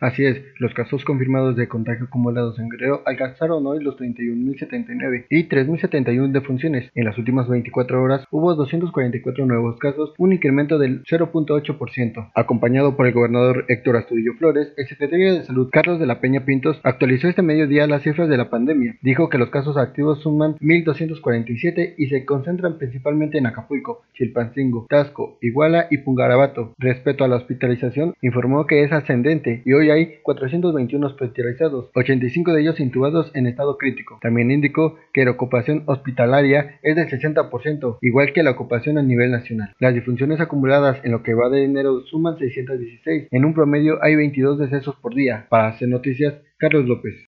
Así es, los casos confirmados de contagio acumulados en Guerrero alcanzaron hoy los 31.079 y 3.071 defunciones. En las últimas 24 horas hubo 244 nuevos casos, un incremento del 0.8%. Acompañado por el gobernador Héctor Astudillo Flores, el secretario de Salud Carlos de la Peña Pintos actualizó este mediodía las cifras de la pandemia. Dijo que los casos activos suman 1.247 y se concentran principalmente en Acapulco, Chilpancingo, Tasco, Iguala y Pungarabato. Respecto a la hospitalización, informó que es ascendente y hoy hay 421 hospitalizados, 85 de ellos intubados en estado crítico. También indicó que la ocupación hospitalaria es del 60%, igual que la ocupación a nivel nacional. Las difunciones acumuladas en lo que va de enero suman 616. En un promedio hay 22 decesos por día. Para hacer noticias, Carlos López.